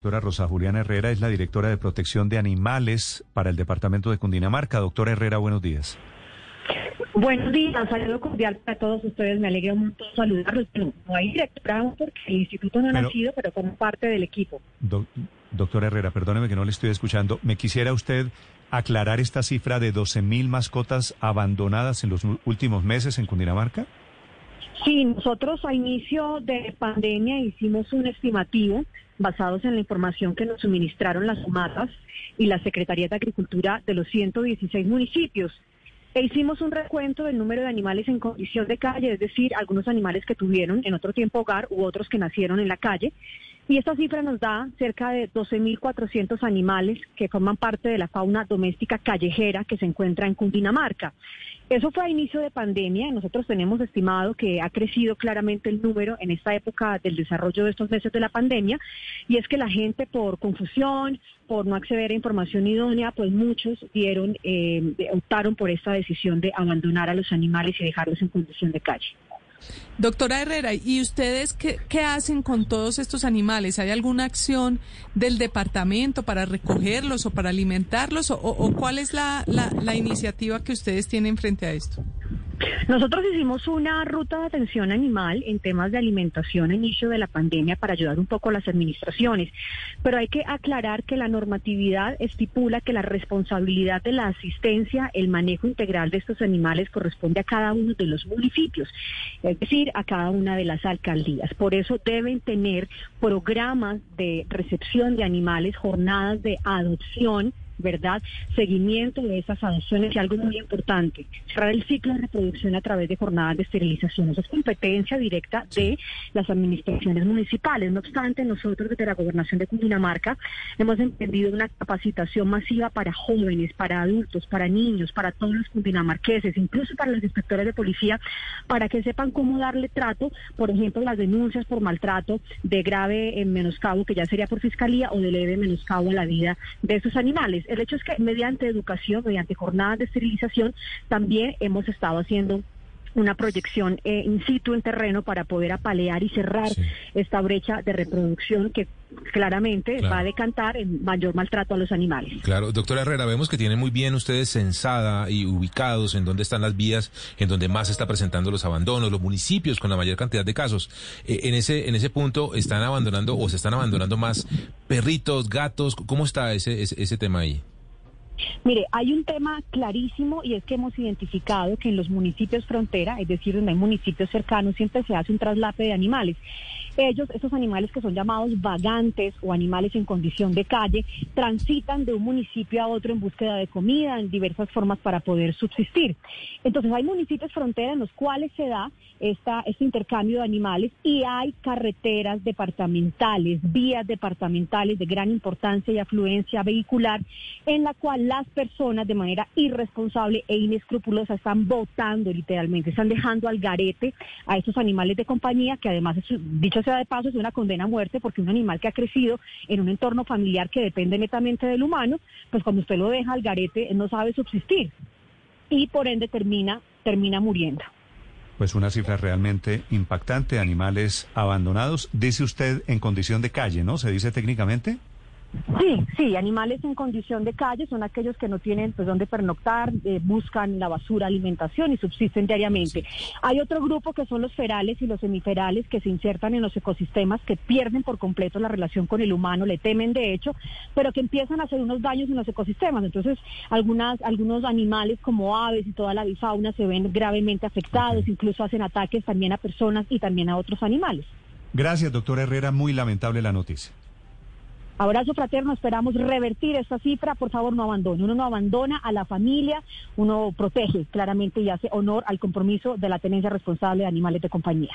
Doctora Rosa Juliana Herrera es la directora de protección de animales para el departamento de Cundinamarca. Doctora Herrera, buenos días. Buenos días, saludo cordial para todos ustedes. Me alegra mucho saludarlos. No, hay directora porque el instituto no ha nacido, pero como parte del equipo. doctora Herrera, perdóneme que no le estoy escuchando. ¿Me quisiera usted aclarar esta cifra de 12.000 mascotas abandonadas en los últimos meses en Cundinamarca? Sí, nosotros a inicio de pandemia hicimos un estimativo basados en la información que nos suministraron las matas y la Secretaría de Agricultura de los 116 municipios. E hicimos un recuento del número de animales en condición de calle, es decir, algunos animales que tuvieron en otro tiempo hogar u otros que nacieron en la calle. Y esta cifra nos da cerca de 12.400 animales que forman parte de la fauna doméstica callejera que se encuentra en Cundinamarca. Eso fue a inicio de pandemia. Nosotros tenemos estimado que ha crecido claramente el número en esta época del desarrollo de estos meses de la pandemia. Y es que la gente por confusión, por no acceder a información idónea, pues muchos dieron, eh, optaron por esta decisión de abandonar a los animales y dejarlos en condición de calle. Doctora Herrera, ¿y ustedes qué, hacen con todos estos animales? ¿Hay alguna acción del departamento para recogerlos o para alimentarlos? ¿O, cuál es la, la iniciativa que ustedes tienen frente a esto? Nosotros hicimos una ruta de atención animal en temas de alimentación a inicio de la pandemia para ayudar un poco a las administraciones, pero hay que aclarar que la normatividad estipula que la responsabilidad de la asistencia, el manejo integral de estos animales corresponde a cada uno de los municipios, es decir, a cada una de las alcaldías. Por eso deben tener programas de recepción de animales, jornadas de adopción, ¿verdad? Seguimiento de esas adopciones y algo muy importante, cerrar el ciclo de reproducción a través de jornadas de esterilización. Eso es competencia directa de las administraciones municipales. No obstante, nosotros desde la Gobernación de Cundinamarca hemos emprendido una capacitación masiva para jóvenes, para adultos, para niños, para todos los cundinamarqueses, incluso para los inspectores de policía, para que sepan cómo darle trato, por ejemplo, las denuncias por maltrato de grave en menoscabo, que ya sería por fiscalía, o de leve menoscabo a la vida de esos animales. El hecho es que mediante educación, mediante jornadas de esterilización, también hemos estado haciendo una proyección eh, in situ en terreno para poder apalear y cerrar esta brecha de reproducción que claramente va a decantar en mayor maltrato a los animales. Claro, doctora Herrera, vemos que tienen muy bien ustedes censada y ubicados en dónde están las vías, en donde más se está presentando los abandonos, los municipios con la mayor cantidad de casos. Eh, en ese en ese punto están abandonando o se están abandonando más perritos, gatos. ¿Cómo está ese, ese tema ahí? Mire, hay un tema clarísimo y es que hemos identificado que en los municipios frontera, es decir, donde hay municipios cercanos, siempre se hace un traslape de animales. Ellos, esos animales que son llamados vagantes o animales en condición de calle, transitan de un municipio a otro en búsqueda de comida, en diversas formas para poder subsistir. Entonces hay municipios frontera en los cuales se da esta, este intercambio de animales y hay carreteras departamentales, vías departamentales de gran importancia y afluencia vehicular en la cual las personas de manera irresponsable e inescrupulosa están votando literalmente, están dejando al garete a esos animales de compañía que además, dicho de paso, es una condena a muerte porque un animal que ha crecido en un entorno familiar que depende netamente del humano, pues cuando usted lo deja al garete, no sabe subsistir y por ende termina, termina muriendo. Pues una cifra realmente impactante, animales abandonados, dice usted en condición de calle, ¿no? ¿Se dice técnicamente? Sí, sí, animales en condición de calle son aquellos que no tienen pues dónde pernoctar, eh, buscan la basura, alimentación y subsisten diariamente. Hay otro grupo que son los ferales y los semiferales que se insertan en los ecosistemas, que pierden por completo la relación con el humano, le temen de hecho, pero que empiezan a hacer unos daños en los ecosistemas. Entonces, algunas, algunos animales como aves y toda la bifauna se ven gravemente afectados, incluso hacen ataques también a personas y también a otros animales. Gracias, doctora Herrera. Muy lamentable la noticia. Abrazo fraterno, esperamos revertir esta cifra, por favor no abandone. Uno no abandona a la familia, uno protege claramente y hace honor al compromiso de la tenencia responsable de animales de compañía.